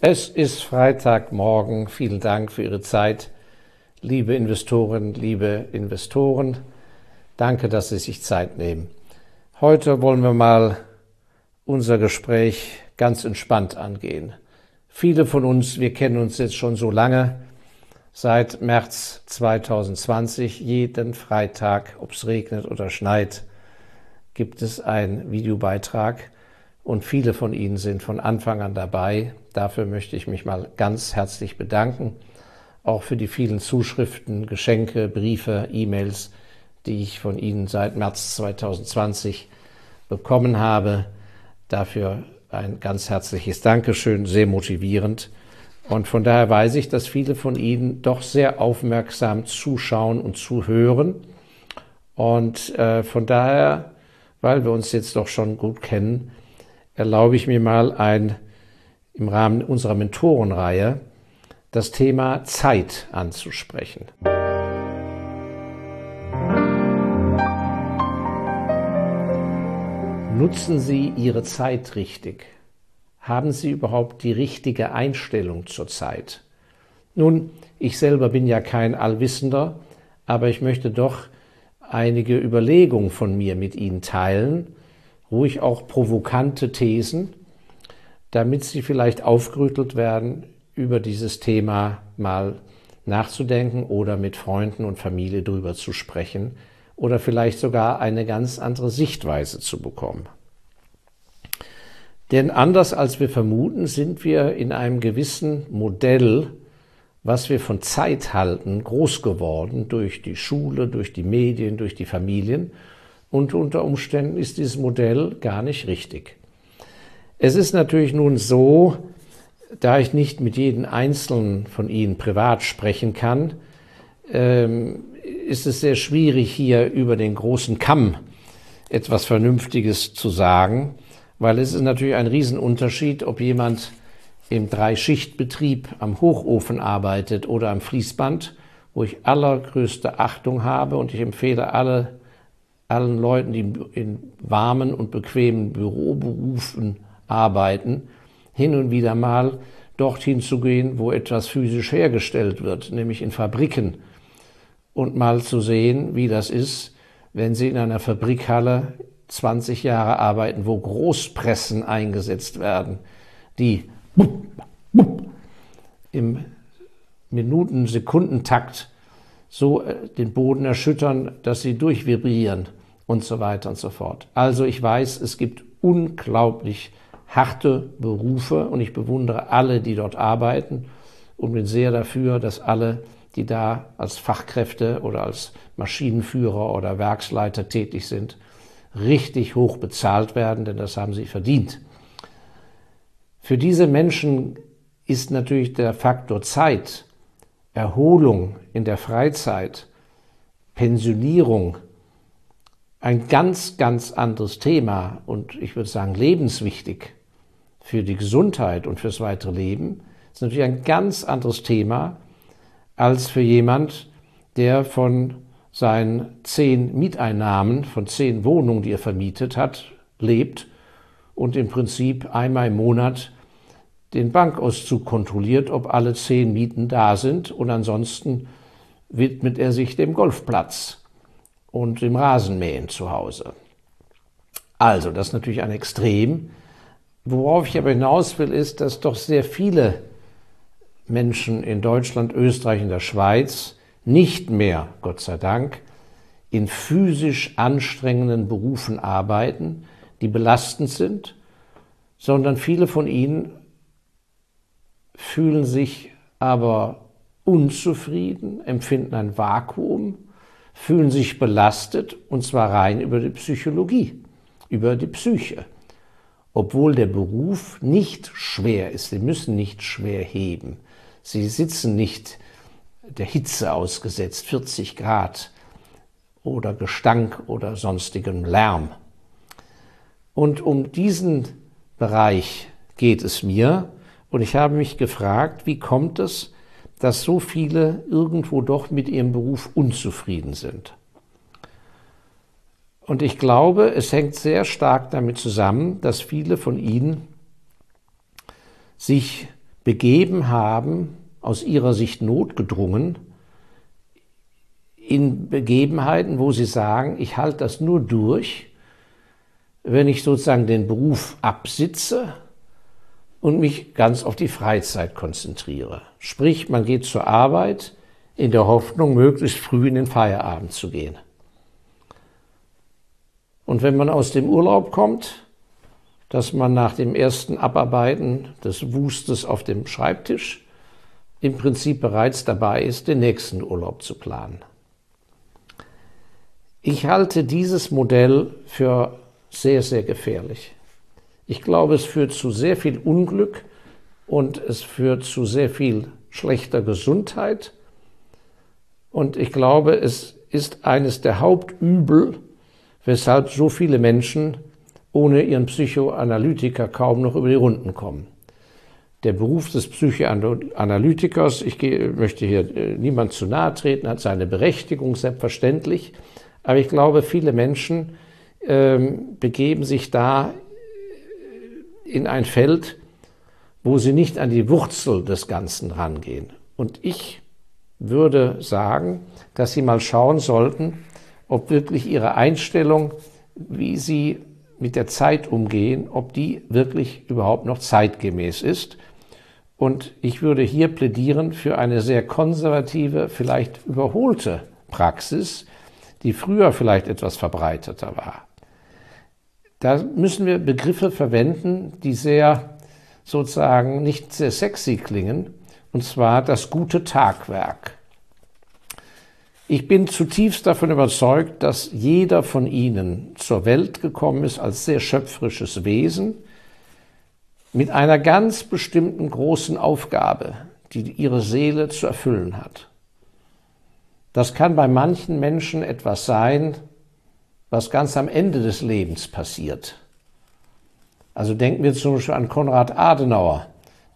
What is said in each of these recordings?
Es ist Freitagmorgen. Vielen Dank für Ihre Zeit, liebe Investoren, liebe Investoren. Danke, dass Sie sich Zeit nehmen. Heute wollen wir mal unser Gespräch ganz entspannt angehen. Viele von uns, wir kennen uns jetzt schon so lange, seit März 2020, jeden Freitag, ob es regnet oder schneit, gibt es einen Videobeitrag und viele von Ihnen sind von Anfang an dabei. Dafür möchte ich mich mal ganz herzlich bedanken, auch für die vielen Zuschriften, Geschenke, Briefe, E-Mails, die ich von Ihnen seit März 2020 bekommen habe. Dafür ein ganz herzliches Dankeschön, sehr motivierend. Und von daher weiß ich, dass viele von Ihnen doch sehr aufmerksam zuschauen und zuhören. Und äh, von daher, weil wir uns jetzt doch schon gut kennen, erlaube ich mir mal ein im Rahmen unserer Mentorenreihe das Thema Zeit anzusprechen. Nutzen Sie Ihre Zeit richtig? Haben Sie überhaupt die richtige Einstellung zur Zeit? Nun, ich selber bin ja kein Allwissender, aber ich möchte doch einige Überlegungen von mir mit Ihnen teilen, ruhig auch provokante Thesen, damit sie vielleicht aufgerüttelt werden, über dieses Thema mal nachzudenken oder mit Freunden und Familie drüber zu sprechen oder vielleicht sogar eine ganz andere Sichtweise zu bekommen. Denn anders als wir vermuten, sind wir in einem gewissen Modell, was wir von Zeit halten, groß geworden durch die Schule, durch die Medien, durch die Familien und unter Umständen ist dieses Modell gar nicht richtig. Es ist natürlich nun so, da ich nicht mit jedem Einzelnen von Ihnen privat sprechen kann, ähm, ist es sehr schwierig, hier über den großen Kamm etwas Vernünftiges zu sagen, weil es ist natürlich ein Riesenunterschied, ob jemand im Dreischichtbetrieb am Hochofen arbeitet oder am Fließband, wo ich allergrößte Achtung habe und ich empfehle alle allen Leuten, die in warmen und bequemen Büroberufen arbeiten, hin und wieder mal dorthin zu gehen, wo etwas physisch hergestellt wird, nämlich in Fabriken, und mal zu sehen, wie das ist, wenn Sie in einer Fabrikhalle 20 Jahre arbeiten, wo Großpressen eingesetzt werden, die im Minuten-Sekundentakt so äh, den Boden erschüttern, dass sie durchvibrieren und so weiter und so fort. Also ich weiß, es gibt unglaublich harte Berufe und ich bewundere alle, die dort arbeiten und bin sehr dafür, dass alle, die da als Fachkräfte oder als Maschinenführer oder Werksleiter tätig sind, richtig hoch bezahlt werden, denn das haben sie verdient. Für diese Menschen ist natürlich der Faktor Zeit, Erholung in der Freizeit, Pensionierung ein ganz, ganz anderes Thema und ich würde sagen lebenswichtig für die Gesundheit und fürs weitere Leben, ist natürlich ein ganz anderes Thema als für jemand, der von seinen zehn Mieteinnahmen, von zehn Wohnungen, die er vermietet hat, lebt und im Prinzip einmal im Monat den Bankauszug kontrolliert, ob alle zehn Mieten da sind und ansonsten widmet er sich dem Golfplatz und dem Rasenmähen zu Hause. Also, das ist natürlich ein Extrem. Worauf ich aber hinaus will, ist, dass doch sehr viele Menschen in Deutschland, Österreich und der Schweiz nicht mehr, Gott sei Dank, in physisch anstrengenden Berufen arbeiten, die belastend sind, sondern viele von ihnen fühlen sich aber unzufrieden, empfinden ein Vakuum fühlen sich belastet und zwar rein über die Psychologie, über die Psyche. Obwohl der Beruf nicht schwer ist, sie müssen nicht schwer heben. Sie sitzen nicht der Hitze ausgesetzt, 40 Grad oder Gestank oder sonstigem Lärm. Und um diesen Bereich geht es mir. Und ich habe mich gefragt, wie kommt es, dass so viele irgendwo doch mit ihrem Beruf unzufrieden sind. Und ich glaube, es hängt sehr stark damit zusammen, dass viele von ihnen sich begeben haben, aus ihrer Sicht notgedrungen, in Begebenheiten, wo sie sagen, ich halte das nur durch, wenn ich sozusagen den Beruf absitze und mich ganz auf die Freizeit konzentriere. Sprich, man geht zur Arbeit in der Hoffnung, möglichst früh in den Feierabend zu gehen. Und wenn man aus dem Urlaub kommt, dass man nach dem ersten Abarbeiten des Wustes auf dem Schreibtisch im Prinzip bereits dabei ist, den nächsten Urlaub zu planen. Ich halte dieses Modell für sehr, sehr gefährlich. Ich glaube, es führt zu sehr viel Unglück und es führt zu sehr viel schlechter Gesundheit. Und ich glaube, es ist eines der Hauptübel, weshalb so viele Menschen ohne ihren Psychoanalytiker kaum noch über die Runden kommen. Der Beruf des Psychoanalytikers, ich möchte hier äh, niemand zu nahe treten, hat seine Berechtigung, selbstverständlich. Aber ich glaube, viele Menschen ähm, begeben sich da in ein Feld, wo sie nicht an die Wurzel des Ganzen rangehen. Und ich würde sagen, dass sie mal schauen sollten, ob wirklich ihre Einstellung, wie sie mit der Zeit umgehen, ob die wirklich überhaupt noch zeitgemäß ist. Und ich würde hier plädieren für eine sehr konservative, vielleicht überholte Praxis, die früher vielleicht etwas verbreiteter war. Da müssen wir Begriffe verwenden, die sehr sozusagen nicht sehr sexy klingen, und zwar das gute Tagwerk. Ich bin zutiefst davon überzeugt, dass jeder von Ihnen zur Welt gekommen ist als sehr schöpferisches Wesen mit einer ganz bestimmten großen Aufgabe, die Ihre Seele zu erfüllen hat. Das kann bei manchen Menschen etwas sein, was ganz am Ende des Lebens passiert. Also denken wir zum Beispiel an Konrad Adenauer,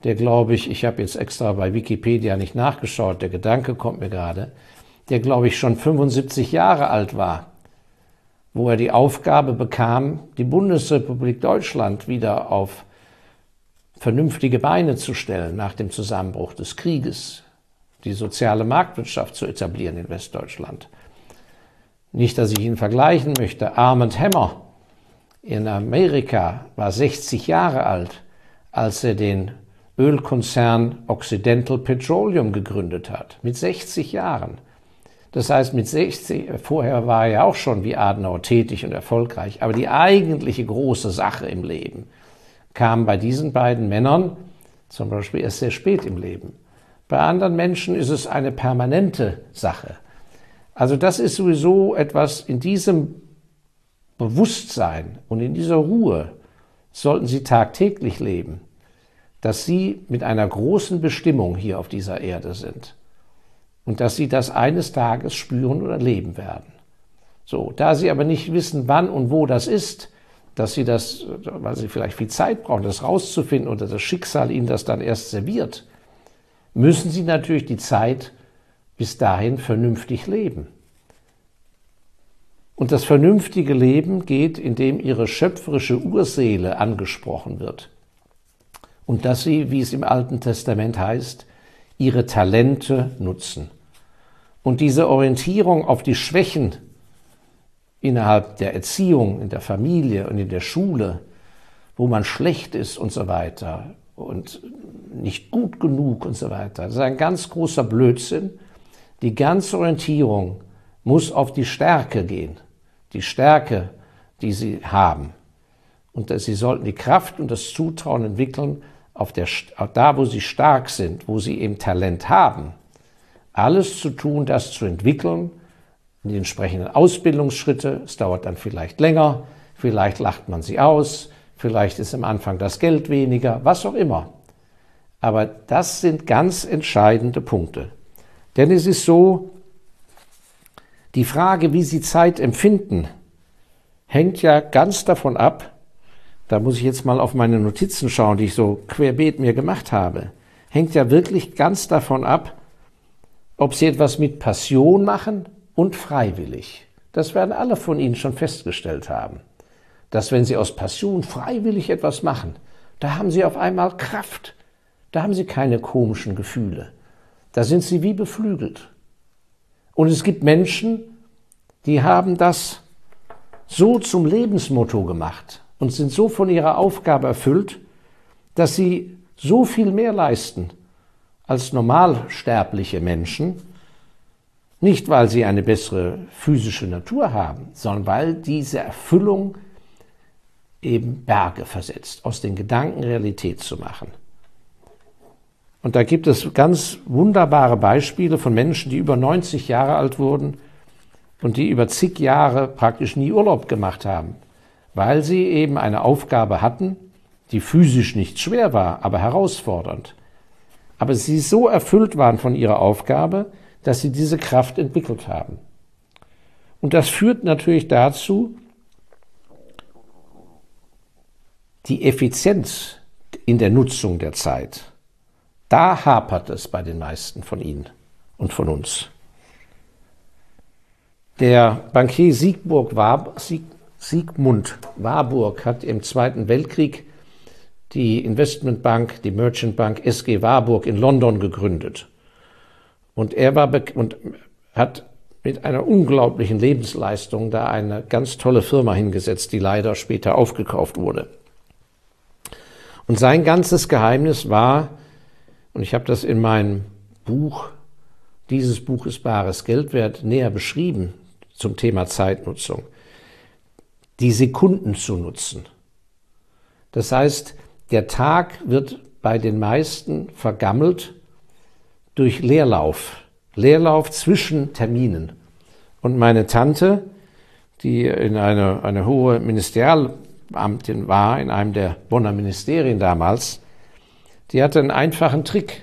der glaube ich, ich habe jetzt extra bei Wikipedia nicht nachgeschaut, der Gedanke kommt mir gerade, der glaube ich schon 75 Jahre alt war, wo er die Aufgabe bekam, die Bundesrepublik Deutschland wieder auf vernünftige Beine zu stellen nach dem Zusammenbruch des Krieges, die soziale Marktwirtschaft zu etablieren in Westdeutschland. Nicht, dass ich ihn vergleichen möchte. Armand Hammer in Amerika war 60 Jahre alt, als er den Ölkonzern Occidental Petroleum gegründet hat. Mit 60 Jahren. Das heißt, mit 60, vorher war er auch schon wie Adenauer tätig und erfolgreich. Aber die eigentliche große Sache im Leben kam bei diesen beiden Männern zum Beispiel erst sehr spät im Leben. Bei anderen Menschen ist es eine permanente Sache. Also das ist sowieso etwas in diesem Bewusstsein und in dieser Ruhe sollten Sie tagtäglich leben, dass Sie mit einer großen Bestimmung hier auf dieser Erde sind und dass Sie das eines Tages spüren oder leben werden. So, da Sie aber nicht wissen, wann und wo das ist, dass Sie das, weil Sie vielleicht viel Zeit brauchen, das rauszufinden oder das Schicksal Ihnen das dann erst serviert, müssen Sie natürlich die Zeit bis dahin vernünftig leben. Und das vernünftige Leben geht, indem ihre schöpferische Urseele angesprochen wird. Und dass sie, wie es im Alten Testament heißt, ihre Talente nutzen. Und diese Orientierung auf die Schwächen innerhalb der Erziehung, in der Familie und in der Schule, wo man schlecht ist und so weiter und nicht gut genug und so weiter, das ist ein ganz großer Blödsinn, die ganze Orientierung muss auf die Stärke gehen, die Stärke, die sie haben. Und sie sollten die Kraft und das Zutrauen entwickeln, auf der, da wo sie stark sind, wo sie eben Talent haben, alles zu tun, das zu entwickeln, die entsprechenden Ausbildungsschritte. Es dauert dann vielleicht länger, vielleicht lacht man sie aus, vielleicht ist am Anfang das Geld weniger, was auch immer. Aber das sind ganz entscheidende Punkte. Denn es ist so, die Frage, wie Sie Zeit empfinden, hängt ja ganz davon ab, da muss ich jetzt mal auf meine Notizen schauen, die ich so querbeet mir gemacht habe, hängt ja wirklich ganz davon ab, ob Sie etwas mit Passion machen und freiwillig. Das werden alle von Ihnen schon festgestellt haben, dass wenn Sie aus Passion freiwillig etwas machen, da haben Sie auf einmal Kraft, da haben sie keine komischen Gefühle. Da sind sie wie beflügelt. Und es gibt Menschen, die haben das so zum Lebensmotto gemacht und sind so von ihrer Aufgabe erfüllt, dass sie so viel mehr leisten als normalsterbliche Menschen, nicht weil sie eine bessere physische Natur haben, sondern weil diese Erfüllung eben Berge versetzt, aus den Gedanken Realität zu machen. Und da gibt es ganz wunderbare Beispiele von Menschen, die über 90 Jahre alt wurden und die über zig Jahre praktisch nie Urlaub gemacht haben, weil sie eben eine Aufgabe hatten, die physisch nicht schwer war, aber herausfordernd. Aber sie so erfüllt waren von ihrer Aufgabe, dass sie diese Kraft entwickelt haben. Und das führt natürlich dazu, die Effizienz in der Nutzung der Zeit. Da hapert es bei den meisten von Ihnen und von uns. Der Bankier Siegburg War, Sieg, Siegmund Warburg hat im Zweiten Weltkrieg die Investmentbank, die Merchant Bank SG Warburg in London gegründet. Und er war und hat mit einer unglaublichen Lebensleistung da eine ganz tolle Firma hingesetzt, die leider später aufgekauft wurde. Und sein ganzes Geheimnis war, und ich habe das in meinem Buch, dieses Buch ist bares Geld wert, näher beschrieben zum Thema Zeitnutzung. Die Sekunden zu nutzen. Das heißt, der Tag wird bei den meisten vergammelt durch Leerlauf. Leerlauf zwischen Terminen. Und meine Tante, die in eine, eine hohe Ministerialbeamtin war, in einem der Bonner Ministerien damals, die hatte einen einfachen Trick.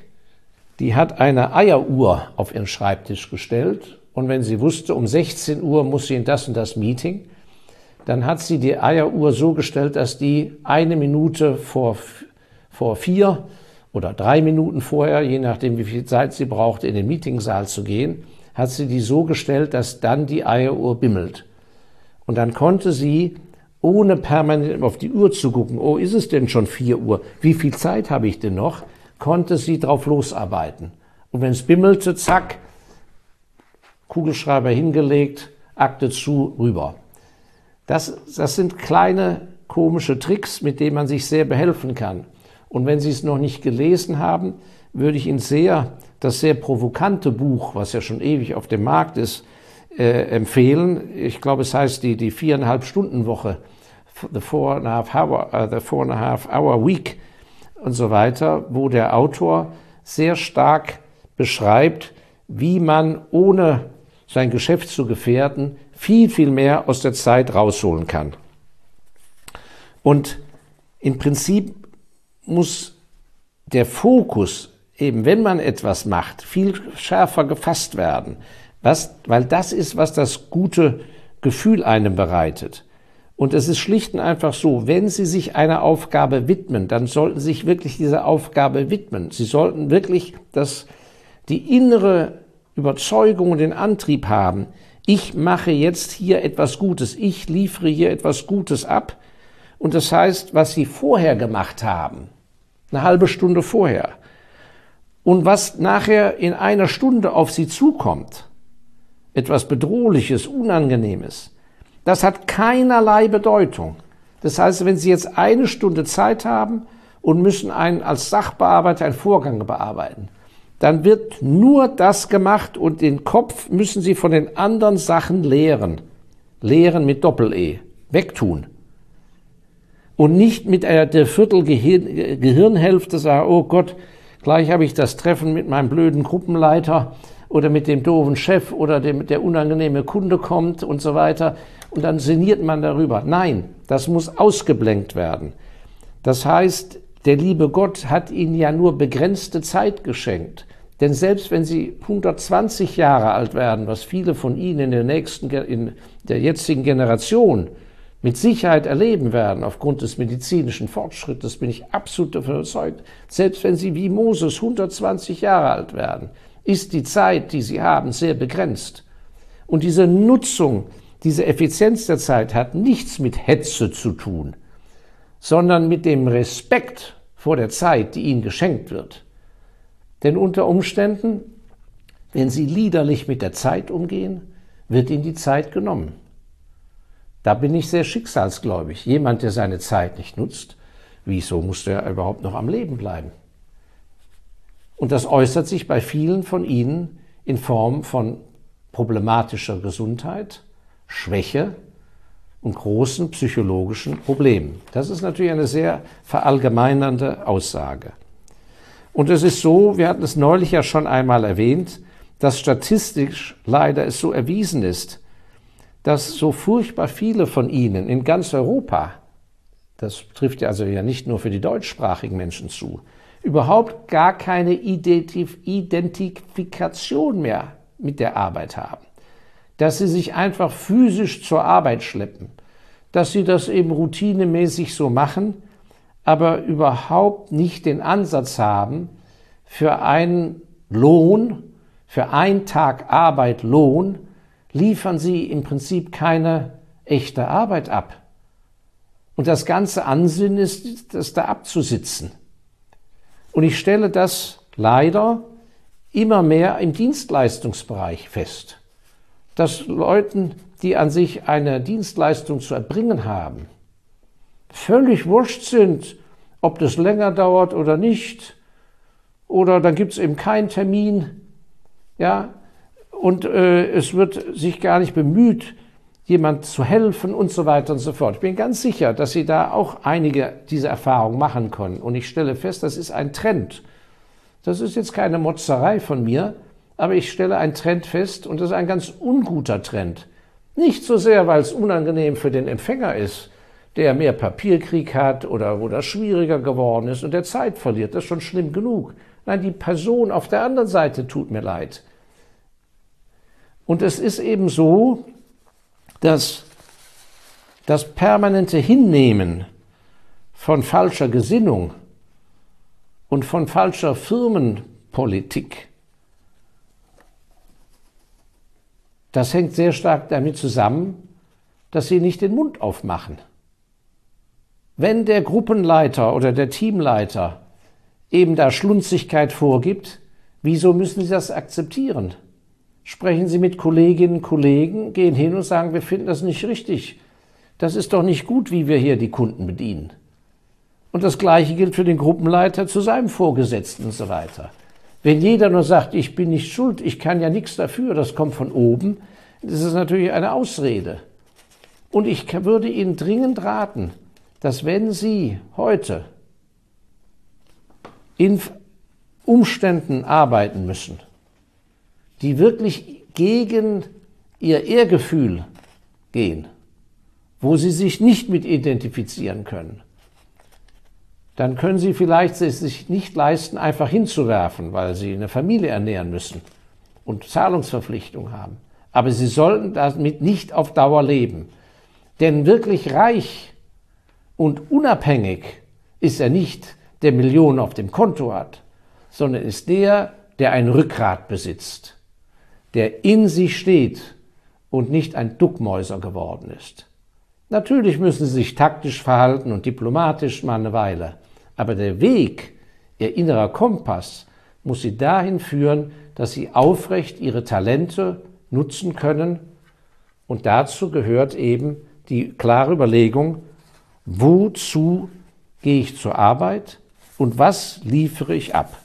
Die hat eine Eieruhr auf ihren Schreibtisch gestellt und wenn sie wusste, um 16 Uhr muss sie in das und das Meeting, dann hat sie die Eieruhr so gestellt, dass die eine Minute vor, vor vier oder drei Minuten vorher, je nachdem wie viel Zeit sie brauchte, in den Meetingsaal zu gehen, hat sie die so gestellt, dass dann die Eieruhr bimmelt. Und dann konnte sie ohne permanent auf die Uhr zu gucken, oh, ist es denn schon vier Uhr? Wie viel Zeit habe ich denn noch? Konnte sie drauf losarbeiten. Und wenn es bimmelte, zack, Kugelschreiber hingelegt, Akte zu, rüber. Das, das sind kleine komische Tricks, mit denen man sich sehr behelfen kann. Und wenn Sie es noch nicht gelesen haben, würde ich Ihnen sehr das sehr provokante Buch, was ja schon ewig auf dem Markt ist, äh, empfehlen. Ich glaube, es heißt die, die viereinhalb Stunden Woche, the four and a half hour, uh, the four and a half hour week und so weiter, wo der Autor sehr stark beschreibt, wie man ohne sein Geschäft zu gefährden viel, viel mehr aus der Zeit rausholen kann. Und im Prinzip muss der Fokus, eben wenn man etwas macht, viel schärfer gefasst werden. Was, weil das ist, was das gute Gefühl einem bereitet. Und es ist schlicht und einfach so, wenn Sie sich einer Aufgabe widmen, dann sollten Sie sich wirklich dieser Aufgabe widmen. Sie sollten wirklich das, die innere Überzeugung und den Antrieb haben, ich mache jetzt hier etwas Gutes, ich liefere hier etwas Gutes ab. Und das heißt, was Sie vorher gemacht haben, eine halbe Stunde vorher, und was nachher in einer Stunde auf Sie zukommt, etwas Bedrohliches, Unangenehmes, das hat keinerlei Bedeutung. Das heißt, wenn Sie jetzt eine Stunde Zeit haben und müssen einen als Sachbearbeiter einen Vorgang bearbeiten, dann wird nur das gemacht und den Kopf müssen Sie von den anderen Sachen leeren. Leeren mit Doppel-E. Wegtun. Und nicht mit der, der Viertel Gehirnhälfte sagen, oh Gott, gleich habe ich das Treffen mit meinem blöden Gruppenleiter oder mit dem doofen Chef oder dem, der unangenehme Kunde kommt und so weiter. Und dann sinniert man darüber. Nein, das muss ausgeblenkt werden. Das heißt, der liebe Gott hat ihnen ja nur begrenzte Zeit geschenkt. Denn selbst wenn sie 120 Jahre alt werden, was viele von ihnen in der nächsten, in der jetzigen Generation mit Sicherheit erleben werden, aufgrund des medizinischen Fortschrittes, bin ich absolut überzeugt, selbst wenn sie wie Moses 120 Jahre alt werden, ist die Zeit, die sie haben, sehr begrenzt. Und diese Nutzung, diese Effizienz der Zeit hat nichts mit Hetze zu tun, sondern mit dem Respekt vor der Zeit, die ihnen geschenkt wird. Denn unter Umständen, wenn sie liederlich mit der Zeit umgehen, wird ihnen die Zeit genommen. Da bin ich sehr schicksalsgläubig. Jemand, der seine Zeit nicht nutzt, wieso muss der überhaupt noch am Leben bleiben? Und das äußert sich bei vielen von ihnen in Form von problematischer Gesundheit, Schwäche und großen psychologischen Problemen. Das ist natürlich eine sehr verallgemeinernde Aussage. Und es ist so, wir hatten es neulich ja schon einmal erwähnt, dass statistisch leider es so erwiesen ist, dass so furchtbar viele von ihnen in ganz Europa, das trifft ja also ja nicht nur für die deutschsprachigen Menschen zu, überhaupt gar keine Identifikation mehr mit der Arbeit haben. Dass sie sich einfach physisch zur Arbeit schleppen, dass sie das eben routinemäßig so machen, aber überhaupt nicht den Ansatz haben, für einen Lohn, für einen Tag Arbeit Lohn, liefern sie im Prinzip keine echte Arbeit ab. Und das ganze Ansinnen ist, das da abzusitzen. Und ich stelle das leider immer mehr im Dienstleistungsbereich fest, dass Leuten, die an sich eine Dienstleistung zu erbringen haben, völlig wurscht sind, ob das länger dauert oder nicht, oder dann gibt es eben keinen Termin, ja, und äh, es wird sich gar nicht bemüht, jemand zu helfen und so weiter und so fort. Ich bin ganz sicher, dass Sie da auch einige dieser Erfahrungen machen können. Und ich stelle fest, das ist ein Trend. Das ist jetzt keine Motzerei von mir, aber ich stelle einen Trend fest und das ist ein ganz unguter Trend. Nicht so sehr, weil es unangenehm für den Empfänger ist, der mehr Papierkrieg hat oder wo das schwieriger geworden ist und der Zeit verliert. Das ist schon schlimm genug. Nein, die Person auf der anderen Seite tut mir leid. Und es ist eben so, dass das permanente Hinnehmen von falscher Gesinnung und von falscher Firmenpolitik, das hängt sehr stark damit zusammen, dass sie nicht den Mund aufmachen. Wenn der Gruppenleiter oder der Teamleiter eben da Schlunzigkeit vorgibt, wieso müssen sie das akzeptieren? Sprechen Sie mit Kolleginnen und Kollegen, gehen hin und sagen, wir finden das nicht richtig. Das ist doch nicht gut, wie wir hier die Kunden bedienen. Und das Gleiche gilt für den Gruppenleiter zu seinem Vorgesetzten und so weiter. Wenn jeder nur sagt, ich bin nicht schuld, ich kann ja nichts dafür, das kommt von oben, das ist natürlich eine Ausrede. Und ich würde Ihnen dringend raten, dass wenn Sie heute in Umständen arbeiten müssen, die wirklich gegen ihr Ehrgefühl gehen, wo sie sich nicht mit identifizieren können, dann können sie vielleicht es sich nicht leisten, einfach hinzuwerfen, weil sie eine Familie ernähren müssen und Zahlungsverpflichtungen haben. Aber sie sollten damit nicht auf Dauer leben. Denn wirklich reich und unabhängig ist er nicht, der Millionen auf dem Konto hat, sondern ist der, der ein Rückgrat besitzt der in sich steht und nicht ein Duckmäuser geworden ist. Natürlich müssen sie sich taktisch verhalten und diplomatisch mal eine Weile, aber der Weg, ihr innerer Kompass, muss sie dahin führen, dass sie aufrecht ihre Talente nutzen können und dazu gehört eben die klare Überlegung, wozu gehe ich zur Arbeit und was liefere ich ab.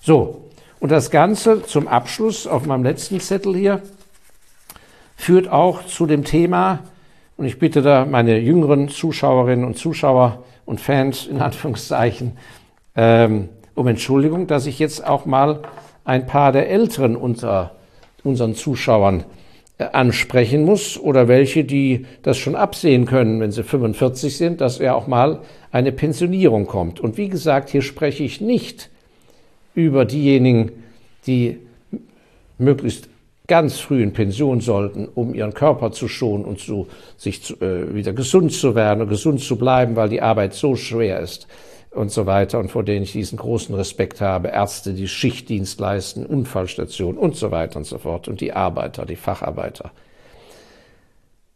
So, und das Ganze zum Abschluss auf meinem letzten Zettel hier führt auch zu dem Thema, und ich bitte da meine jüngeren Zuschauerinnen und Zuschauer und Fans in Anführungszeichen ähm, um Entschuldigung, dass ich jetzt auch mal ein paar der Älteren unter unseren Zuschauern äh, ansprechen muss oder welche, die das schon absehen können, wenn sie 45 sind, dass ja auch mal eine Pensionierung kommt. Und wie gesagt, hier spreche ich nicht über diejenigen, die möglichst ganz früh in Pension sollten, um ihren Körper zu schonen und zu, sich zu, äh, wieder gesund zu werden und gesund zu bleiben, weil die Arbeit so schwer ist und so weiter und vor denen ich diesen großen Respekt habe. Ärzte, die Schichtdienst leisten, Unfallstationen und so weiter und so fort und die Arbeiter, die Facharbeiter.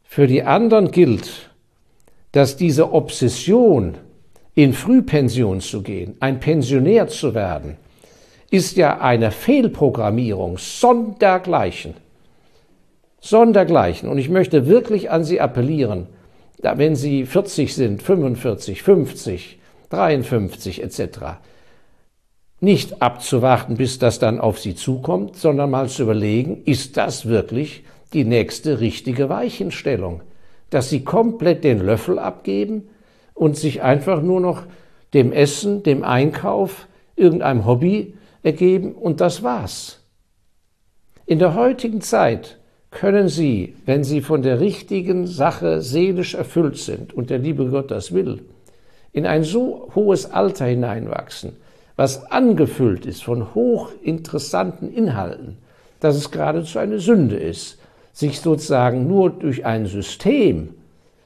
Für die anderen gilt, dass diese Obsession in Frühpension zu gehen, ein Pensionär zu werden, ist ja eine Fehlprogrammierung sondergleichen. Sondergleichen. Und ich möchte wirklich an Sie appellieren, wenn Sie 40 sind, 45, 50, 53 etc., nicht abzuwarten, bis das dann auf Sie zukommt, sondern mal zu überlegen, ist das wirklich die nächste richtige Weichenstellung? Dass Sie komplett den Löffel abgeben und sich einfach nur noch dem Essen, dem Einkauf, irgendeinem Hobby ergeben und das war's. In der heutigen Zeit können Sie, wenn Sie von der richtigen Sache seelisch erfüllt sind und der liebe Gott das will, in ein so hohes Alter hineinwachsen, was angefüllt ist von hochinteressanten Inhalten, dass es geradezu eine Sünde ist, sich sozusagen nur durch ein System,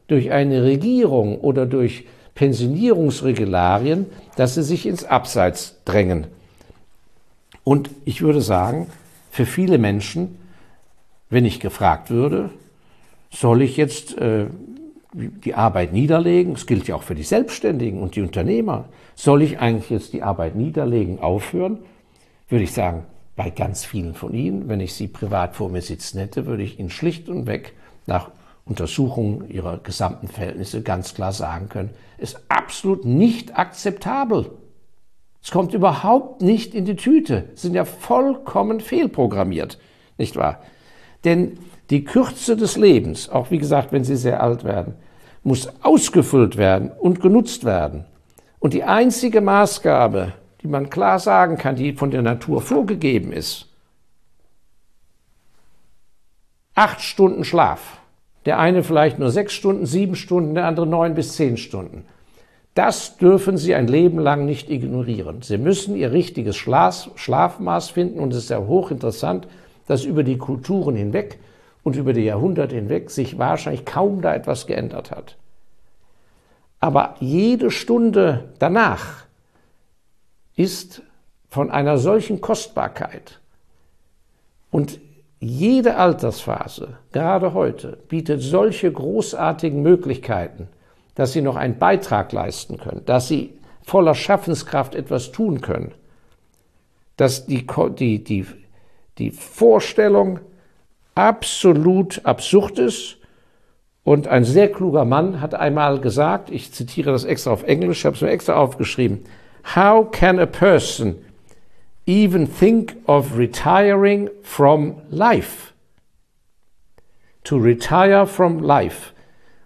durch eine Regierung oder durch Pensionierungsregularien, dass sie sich ins Abseits drängen. Und ich würde sagen, für viele Menschen, wenn ich gefragt würde, soll ich jetzt äh, die Arbeit niederlegen? Das gilt ja auch für die Selbstständigen und die Unternehmer. Soll ich eigentlich jetzt die Arbeit niederlegen, aufhören? Würde ich sagen, bei ganz vielen von Ihnen, wenn ich Sie privat vor mir sitzen hätte, würde ich Ihnen schlicht und weg nach Untersuchung Ihrer gesamten Verhältnisse ganz klar sagen können, ist absolut nicht akzeptabel. Es kommt überhaupt nicht in die Tüte, sind ja vollkommen fehlprogrammiert, nicht wahr? Denn die Kürze des Lebens, auch wie gesagt, wenn sie sehr alt werden, muss ausgefüllt werden und genutzt werden. Und die einzige Maßgabe, die man klar sagen kann, die von der Natur vorgegeben ist, acht Stunden Schlaf. Der eine vielleicht nur sechs Stunden, sieben Stunden, der andere neun bis zehn Stunden. Das dürfen Sie ein Leben lang nicht ignorieren. Sie müssen Ihr richtiges Schlaf, Schlafmaß finden und es ist ja hochinteressant, dass über die Kulturen hinweg und über die Jahrhunderte hinweg sich wahrscheinlich kaum da etwas geändert hat. Aber jede Stunde danach ist von einer solchen Kostbarkeit und jede Altersphase, gerade heute, bietet solche großartigen Möglichkeiten, dass sie noch einen Beitrag leisten können, dass sie voller Schaffenskraft etwas tun können, dass die, die, die, die Vorstellung absolut absurd ist. Und ein sehr kluger Mann hat einmal gesagt, ich zitiere das extra auf Englisch, ich habe es mir extra aufgeschrieben, How can a person even think of retiring from life? To retire from life.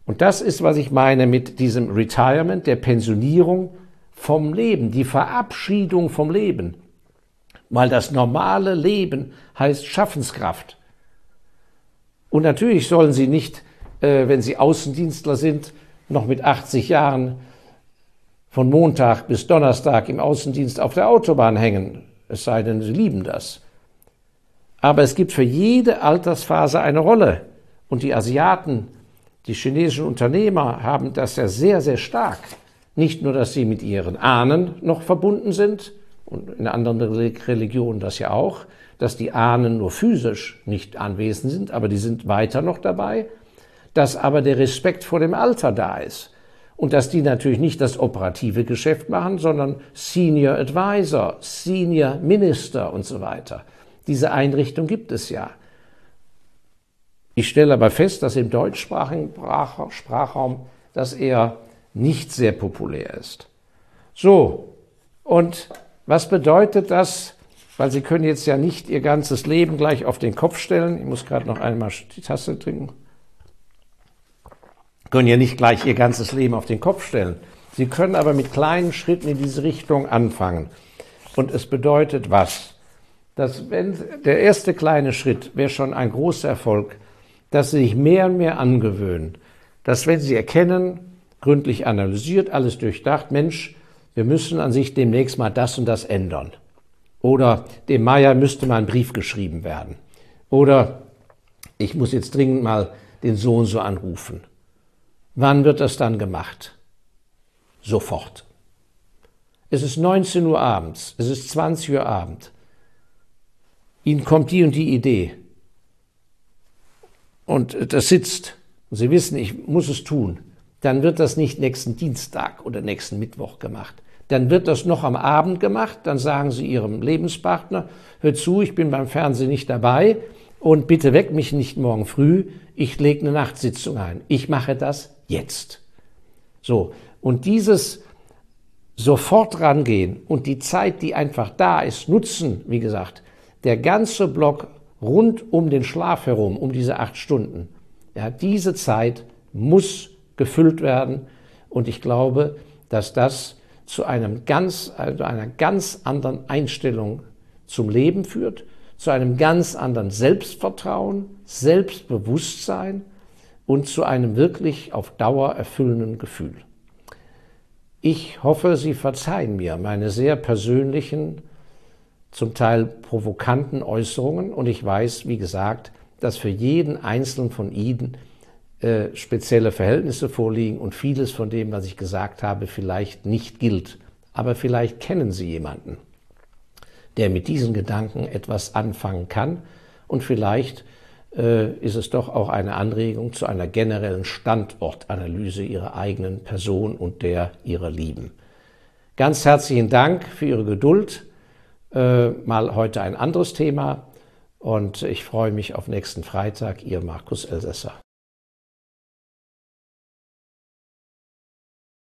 Und das ist, was ich meine mit diesem Retirement, der Pensionierung vom Leben, die Verabschiedung vom Leben. Weil das normale Leben heißt Schaffenskraft. Und natürlich sollen sie nicht, äh, wenn sie Außendienstler sind, noch mit 80 Jahren von Montag bis Donnerstag im Außendienst auf der Autobahn hängen, es sei denn, sie lieben das. Aber es gibt für jede Altersphase eine Rolle. Und die Asiaten die chinesischen Unternehmer haben das ja sehr, sehr stark. Nicht nur, dass sie mit ihren Ahnen noch verbunden sind, und in anderen Religionen das ja auch, dass die Ahnen nur physisch nicht anwesend sind, aber die sind weiter noch dabei, dass aber der Respekt vor dem Alter da ist und dass die natürlich nicht das operative Geschäft machen, sondern Senior Advisor, Senior Minister und so weiter. Diese Einrichtung gibt es ja. Ich stelle aber fest, dass im deutschsprachigen Sprachraum das eher nicht sehr populär ist. So, und was bedeutet das? Weil Sie können jetzt ja nicht Ihr ganzes Leben gleich auf den Kopf stellen. Ich muss gerade noch einmal die Tasse trinken. Können ja nicht gleich Ihr ganzes Leben auf den Kopf stellen. Sie können aber mit kleinen Schritten in diese Richtung anfangen. Und es bedeutet was? Dass wenn der erste kleine Schritt wäre schon ein großer Erfolg, dass sie sich mehr und mehr angewöhnen, dass wenn sie erkennen, gründlich analysiert, alles durchdacht, Mensch, wir müssen an sich demnächst mal das und das ändern. Oder dem Meier müsste mal ein Brief geschrieben werden. Oder ich muss jetzt dringend mal den Sohn so anrufen. Wann wird das dann gemacht? Sofort. Es ist 19 Uhr abends, es ist 20 Uhr Abend. Ihnen kommt die und die Idee und das sitzt. Und Sie wissen, ich muss es tun. dann wird das nicht nächsten Dienstag oder nächsten Mittwoch gemacht. Dann wird das noch am Abend gemacht, dann sagen Sie Ihrem Lebenspartner, hör zu, ich bin beim Fernsehen nicht dabei und bitte weck mich nicht morgen früh, ich lege eine Nachtsitzung ein. Ich mache das jetzt. So, und dieses sofort rangehen und die Zeit, die einfach da ist, nutzen, wie gesagt, der ganze Block rund um den Schlaf herum, um diese acht Stunden, ja, diese Zeit muss gefüllt werden und ich glaube, dass das zu einem ganz, also einer ganz anderen Einstellung zum Leben führt, zu einem ganz anderen Selbstvertrauen, Selbstbewusstsein und zu einem wirklich auf Dauer erfüllenden Gefühl. Ich hoffe, Sie verzeihen mir meine sehr persönlichen, zum Teil provokanten Äußerungen und ich weiß, wie gesagt, dass für jeden Einzelnen von Ihnen äh, spezielle Verhältnisse vorliegen und vieles von dem, was ich gesagt habe, vielleicht nicht gilt. Aber vielleicht kennen Sie jemanden, der mit diesen Gedanken etwas anfangen kann und vielleicht äh, ist es doch auch eine Anregung zu einer generellen Standortanalyse Ihrer eigenen Person und der Ihrer Lieben. Ganz herzlichen Dank für Ihre Geduld. Äh, mal heute ein anderes Thema und ich freue mich auf nächsten Freitag. Ihr Markus Elsässer.